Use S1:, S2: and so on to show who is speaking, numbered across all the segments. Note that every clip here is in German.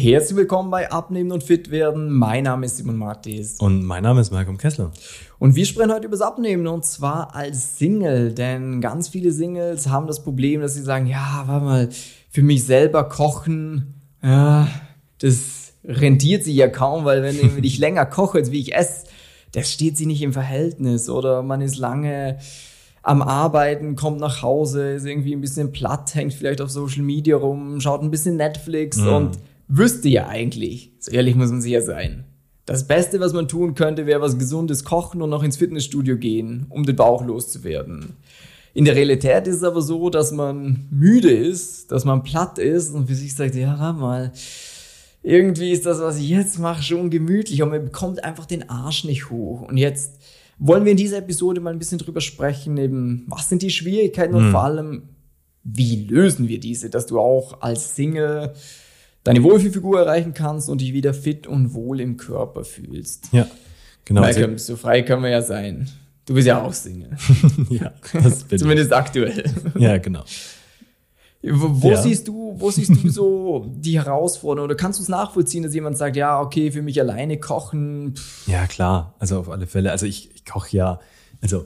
S1: Herzlich willkommen bei Abnehmen und Fit werden. Mein Name ist Simon Martis.
S2: Und mein Name ist Malcolm Kessler.
S1: Und wir sprechen heute über das Abnehmen und zwar als Single, denn ganz viele Singles haben das Problem, dass sie sagen, ja, warte mal, für mich selber kochen, ja, das rentiert sich ja kaum, weil wenn ich länger koche, als wie ich esse, das steht sie nicht im Verhältnis oder man ist lange am Arbeiten, kommt nach Hause, ist irgendwie ein bisschen platt, hängt vielleicht auf Social Media rum, schaut ein bisschen Netflix mhm. und wüsste ja eigentlich, so ehrlich muss man sich ja sein, das Beste, was man tun könnte, wäre was Gesundes kochen und noch ins Fitnessstudio gehen, um den Bauch loszuwerden. In der Realität ist es aber so, dass man müde ist, dass man platt ist und für sich sagt, ja, mal, irgendwie ist das, was ich jetzt mache, schon gemütlich und man bekommt einfach den Arsch nicht hoch. Und jetzt wollen wir in dieser Episode mal ein bisschen drüber sprechen, eben, was sind die Schwierigkeiten und mhm. vor allem, wie lösen wir diese, dass du auch als Single deine Wohlfühlfigur erreichen kannst und dich wieder fit und wohl im Körper fühlst.
S2: Ja,
S1: genau. Malcolm, so frei können wir ja sein. Du bist ja auch Single.
S2: ja, das bin
S1: Zumindest ich. aktuell.
S2: ja, genau.
S1: Wo, ja. siehst du, wo siehst du so die Herausforderung? Oder kannst du es nachvollziehen, dass jemand sagt, ja, okay, für mich alleine kochen?
S2: Pff. Ja, klar. Also auf alle Fälle. Also ich, ich koche ja, also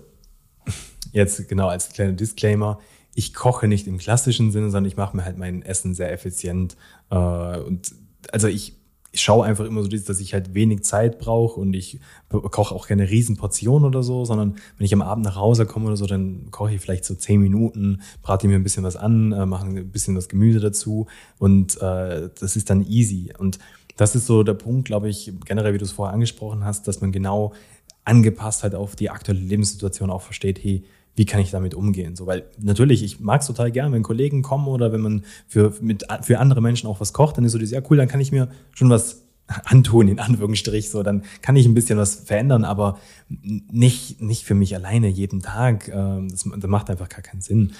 S2: jetzt genau als kleiner Disclaimer, ich koche nicht im klassischen Sinne, sondern ich mache mir halt mein Essen sehr effizient. Äh, und also ich, ich schaue einfach immer so, dass ich halt wenig Zeit brauche und ich koche auch keine riesen Portionen oder so, sondern wenn ich am Abend nach Hause komme oder so, dann koche ich vielleicht so zehn Minuten, brate mir ein bisschen was an, äh, mache ein bisschen das Gemüse dazu und äh, das ist dann easy. Und das ist so der Punkt, glaube ich, generell, wie du es vorher angesprochen hast, dass man genau angepasst halt auf die aktuelle Lebenssituation auch versteht, hey, wie kann ich damit umgehen? So, weil natürlich, ich mag es total gern, wenn Kollegen kommen oder wenn man für, mit, für andere Menschen auch was kocht, dann ist so dieses, ja cool, dann kann ich mir schon was antun, in Anführungsstrich, so, dann kann ich ein bisschen was verändern, aber nicht, nicht für mich alleine jeden Tag. Ähm, das, das macht einfach gar keinen Sinn.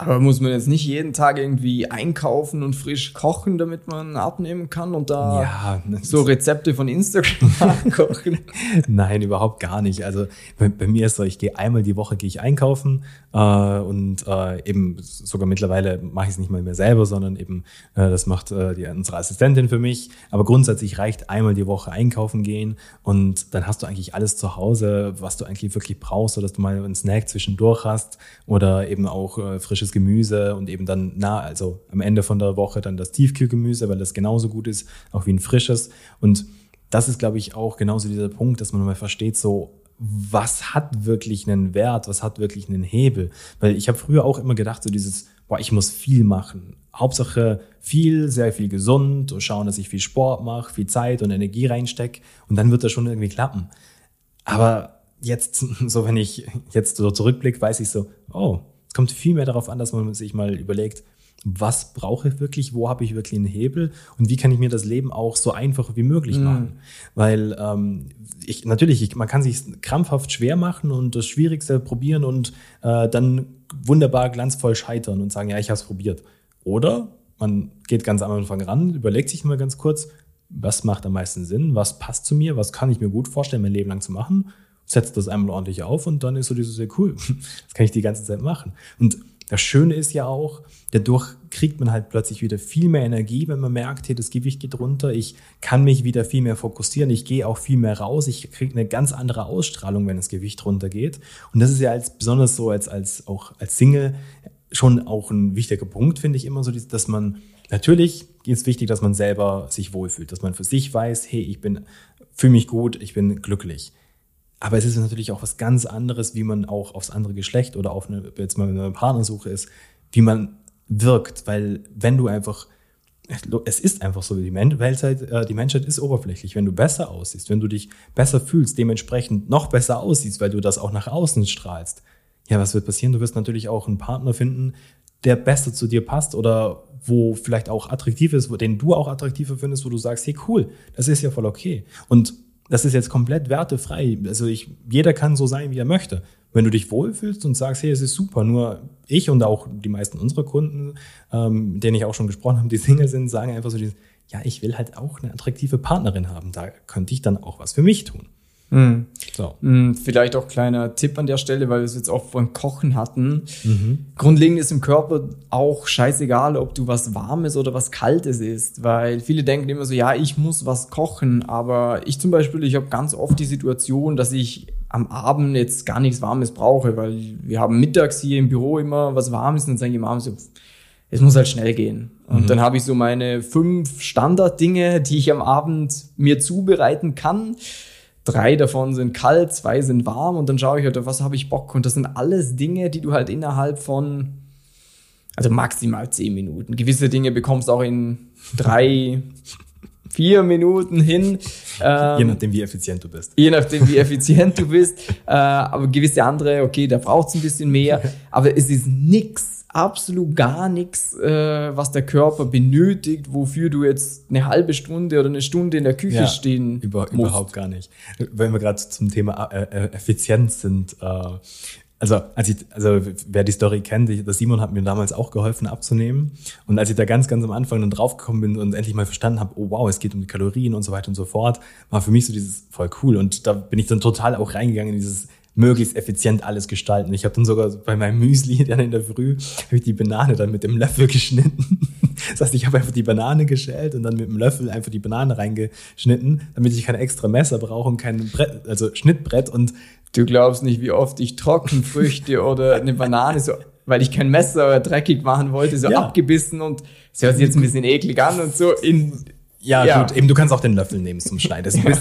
S1: Aber muss man jetzt nicht jeden Tag irgendwie einkaufen und frisch kochen, damit man abnehmen kann und da ja, so Rezepte von Instagram nachkochen?
S2: Nein, überhaupt gar nicht. Also bei, bei, mir ist so, ich gehe einmal die Woche gehe ich einkaufen äh, und äh, eben sogar mittlerweile mache ich es nicht mal mehr selber, sondern eben äh, das macht äh, die, unsere Assistentin für mich. Aber grundsätzlich reicht einmal die Woche einkaufen gehen und dann hast du eigentlich alles zu Hause, was du eigentlich wirklich brauchst, so dass du mal einen Snack zwischendurch hast oder eben auch äh, frisches frisches Gemüse und eben dann na, also am Ende von der Woche dann das Tiefkühlgemüse, weil das genauso gut ist, auch wie ein frisches. Und das ist, glaube ich, auch genauso dieser Punkt, dass man mal versteht, so, was hat wirklich einen Wert, was hat wirklich einen Hebel? Weil ich habe früher auch immer gedacht, so dieses, boah, ich muss viel machen. Hauptsache viel, sehr viel gesund, schauen, dass ich viel Sport mache, viel Zeit und Energie reinstecke und dann wird das schon irgendwie klappen. Aber jetzt, so wenn ich jetzt so zurückblicke, weiß ich so, oh, es kommt viel mehr darauf an, dass man sich mal überlegt, was brauche ich wirklich, wo habe ich wirklich einen Hebel und wie kann ich mir das Leben auch so einfach wie möglich mhm. machen. Weil ähm, ich natürlich, ich, man kann sich krampfhaft schwer machen und das Schwierigste probieren und äh, dann wunderbar glanzvoll scheitern und sagen, ja, ich habe es probiert. Oder man geht ganz am Anfang ran, überlegt sich mal ganz kurz, was macht am meisten Sinn, was passt zu mir, was kann ich mir gut vorstellen, mein Leben lang zu machen setzt das einmal ordentlich auf und dann ist so dieses, sehr cool, das kann ich die ganze Zeit machen. Und das Schöne ist ja auch, dadurch kriegt man halt plötzlich wieder viel mehr Energie, wenn man merkt, hey, das Gewicht geht runter, ich kann mich wieder viel mehr fokussieren, ich gehe auch viel mehr raus, ich kriege eine ganz andere Ausstrahlung, wenn das Gewicht runtergeht. Und das ist ja als besonders so als, als auch als Single schon auch ein wichtiger Punkt, finde ich immer so, dass man natürlich ist wichtig, dass man selber sich wohlfühlt, dass man für sich weiß, hey, ich bin, fühle mich gut, ich bin glücklich. Aber es ist natürlich auch was ganz anderes, wie man auch aufs andere Geschlecht oder auf eine, jetzt mal eine Partnersuche ist, wie man wirkt. Weil wenn du einfach, es ist einfach so, die, Menschheit, äh, die Menschheit ist oberflächlich. Wenn du besser aussiehst, wenn du dich besser fühlst, dementsprechend noch besser aussiehst, weil du das auch nach außen strahlst, ja, was wird passieren? Du wirst natürlich auch einen Partner finden, der besser zu dir passt oder wo vielleicht auch attraktiv ist, wo, den du auch attraktiver findest, wo du sagst, hey cool, das ist ja voll okay. Und das ist jetzt komplett wertefrei. Also ich, jeder kann so sein, wie er möchte. Wenn du dich wohlfühlst und sagst, hey, es ist super, nur ich und auch die meisten unserer Kunden, ähm, denen ich auch schon gesprochen habe, die Single sind, sagen einfach so, dieses, ja, ich will halt auch eine attraktive Partnerin haben. Da könnte ich dann auch was für mich tun.
S1: Mhm. So. Mhm, vielleicht auch kleiner Tipp an der Stelle, weil wir es jetzt auch beim Kochen hatten. Mhm. Grundlegend ist im Körper auch scheißegal, ob du was Warmes oder was Kaltes isst, weil viele denken immer so, ja, ich muss was kochen, aber ich zum Beispiel, ich habe ganz oft die Situation, dass ich am Abend jetzt gar nichts Warmes brauche, weil wir haben mittags hier im Büro immer was Warmes und dann sage ich am so, es muss halt schnell gehen. Und mhm. dann habe ich so meine fünf Standarddinge, die ich am Abend mir zubereiten kann. Drei davon sind kalt, zwei sind warm und dann schaue ich halt, auf was habe ich Bock. Und das sind alles Dinge, die du halt innerhalb von, also maximal zehn Minuten. Gewisse Dinge bekommst du auch in drei, vier Minuten hin.
S2: Ähm, je nachdem, wie effizient du bist.
S1: Je nachdem, wie effizient du bist. Äh, aber gewisse andere, okay, da braucht es ein bisschen mehr. Aber es ist nix absolut gar nichts, äh, was der Körper benötigt, wofür du jetzt eine halbe Stunde oder eine Stunde in der Küche ja, stehen
S2: über, musst. Überhaupt gar nicht. Wenn wir gerade zum Thema äh, äh, Effizienz sind, äh, also, als ich, also wer die Story kennt, ich, der Simon hat mir damals auch geholfen abzunehmen. Und als ich da ganz, ganz am Anfang dann draufgekommen bin und endlich mal verstanden habe, oh wow, es geht um die Kalorien und so weiter und so fort, war für mich so dieses voll cool. Und da bin ich dann total auch reingegangen in dieses möglichst effizient alles gestalten. Ich habe dann sogar bei meinem Müsli dann in der Früh habe ich die Banane dann mit dem Löffel geschnitten. Das heißt, ich habe einfach die Banane geschält und dann mit dem Löffel einfach die Banane reingeschnitten, damit ich kein extra Messer brauche und kein Brett, also Schnittbrett und
S1: du glaubst nicht, wie oft ich Trockenfrüchte oder eine Banane so weil ich kein Messer dreckig machen wollte, so ja. abgebissen und es hört sich jetzt ein bisschen eklig an und so in
S2: ja, ja, gut, eben du kannst auch den Löffel nehmen zum Schneiden. Ja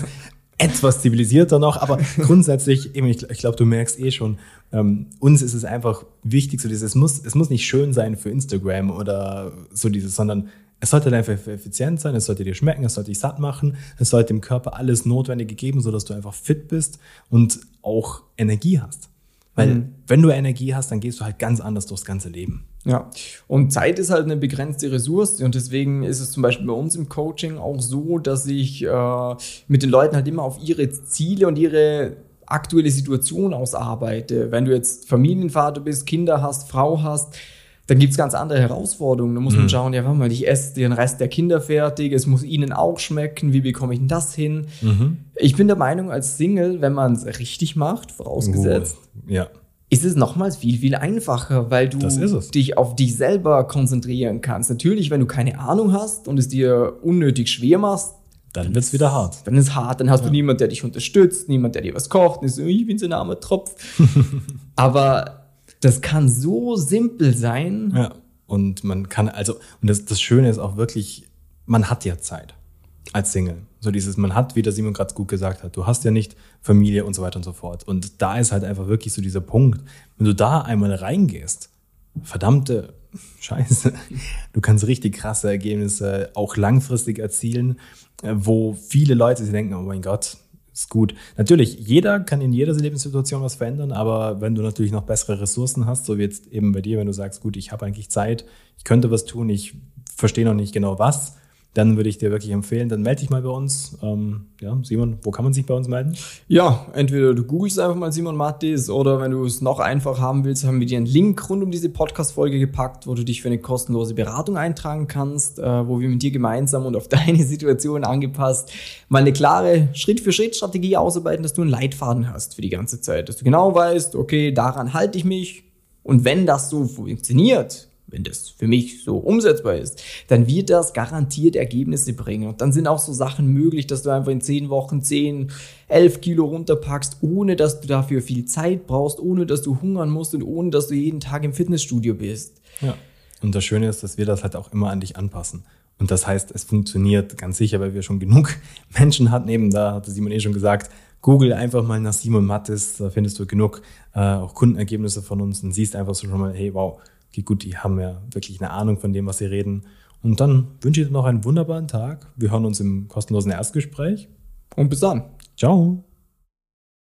S2: etwas zivilisierter noch, aber grundsätzlich, eben, ich, ich glaube, du merkst eh schon, ähm, uns ist es einfach wichtig, so dieses, es muss, es muss nicht schön sein für Instagram oder so dieses, sondern es sollte einfach effizient sein, es sollte dir schmecken, es sollte dich satt machen, es sollte dem Körper alles Notwendige geben, sodass du einfach fit bist und auch Energie hast. Weil mhm. wenn du Energie hast, dann gehst du halt ganz anders durchs ganze Leben.
S1: Ja, und Zeit ist halt eine begrenzte Ressource und deswegen ist es zum Beispiel bei uns im Coaching auch so, dass ich äh, mit den Leuten halt immer auf ihre Ziele und ihre aktuelle Situation ausarbeite. Wenn du jetzt Familienvater bist, Kinder hast, Frau hast, dann gibt's ganz andere Herausforderungen. Da muss man mhm. schauen, ja, warte mal, ich esse den Rest der Kinder fertig, es muss ihnen auch schmecken, wie bekomme ich denn das hin? Mhm. Ich bin der Meinung, als Single, wenn man es richtig macht, vorausgesetzt,
S2: uh, ja
S1: ist es nochmals viel, viel einfacher, weil du dich auf dich selber konzentrieren kannst. Natürlich, wenn du keine Ahnung hast und es dir unnötig schwer machst,
S2: dann wird es wieder hart.
S1: Dann ist hart, dann hast ja. du niemand, der dich unterstützt, niemand, der dir was kocht, und so, ich bin so ein armer Tropf. Aber das kann so simpel sein.
S2: Ja. Und man kann, also, und das, das Schöne ist auch wirklich, man hat ja Zeit als Single. So dieses, man hat, wie der Simon gerade gut gesagt hat, du hast ja nicht Familie und so weiter und so fort. Und da ist halt einfach wirklich so dieser Punkt, wenn du da einmal reingehst, verdammte Scheiße, du kannst richtig krasse Ergebnisse auch langfristig erzielen, äh, wo viele Leute sich denken, oh mein Gott, ist gut. Natürlich, jeder kann in jeder Lebenssituation was verändern, aber wenn du natürlich noch bessere Ressourcen hast, so wie jetzt eben bei dir, wenn du sagst, gut, ich habe eigentlich Zeit, ich könnte was tun, ich verstehe noch nicht genau was, dann würde ich dir wirklich empfehlen, dann melde dich mal bei uns. Ähm, ja, Simon, wo kann man sich bei uns melden?
S1: Ja, entweder du googelst einfach mal Simon Mattis oder wenn du es noch einfach haben willst, haben wir dir einen Link rund um diese Podcast-Folge gepackt, wo du dich für eine kostenlose Beratung eintragen kannst, äh, wo wir mit dir gemeinsam und auf deine Situation angepasst mal eine klare Schritt-für-Schritt-Strategie ausarbeiten, dass du einen Leitfaden hast für die ganze Zeit, dass du genau weißt, okay, daran halte ich mich und wenn das so funktioniert, wenn das für mich so umsetzbar ist, dann wird das garantiert Ergebnisse bringen. Und dann sind auch so Sachen möglich, dass du einfach in zehn Wochen zehn, elf Kilo runterpackst, ohne dass du dafür viel Zeit brauchst, ohne dass du hungern musst und ohne dass du jeden Tag im Fitnessstudio bist.
S2: Ja. Und das Schöne ist, dass wir das halt auch immer an dich anpassen. Und das heißt, es funktioniert ganz sicher, weil wir schon genug Menschen hatten. Eben da hatte Simon eh schon gesagt, Google einfach mal nach Simon Mattis, da findest du genug äh, auch Kundenergebnisse von uns und siehst einfach so schon mal, hey, wow, okay, gut, die haben ja wirklich eine Ahnung von dem, was sie reden. Und dann wünsche ich dir noch einen wunderbaren Tag. Wir hören uns im kostenlosen Erstgespräch.
S1: Und bis dann.
S2: Ciao.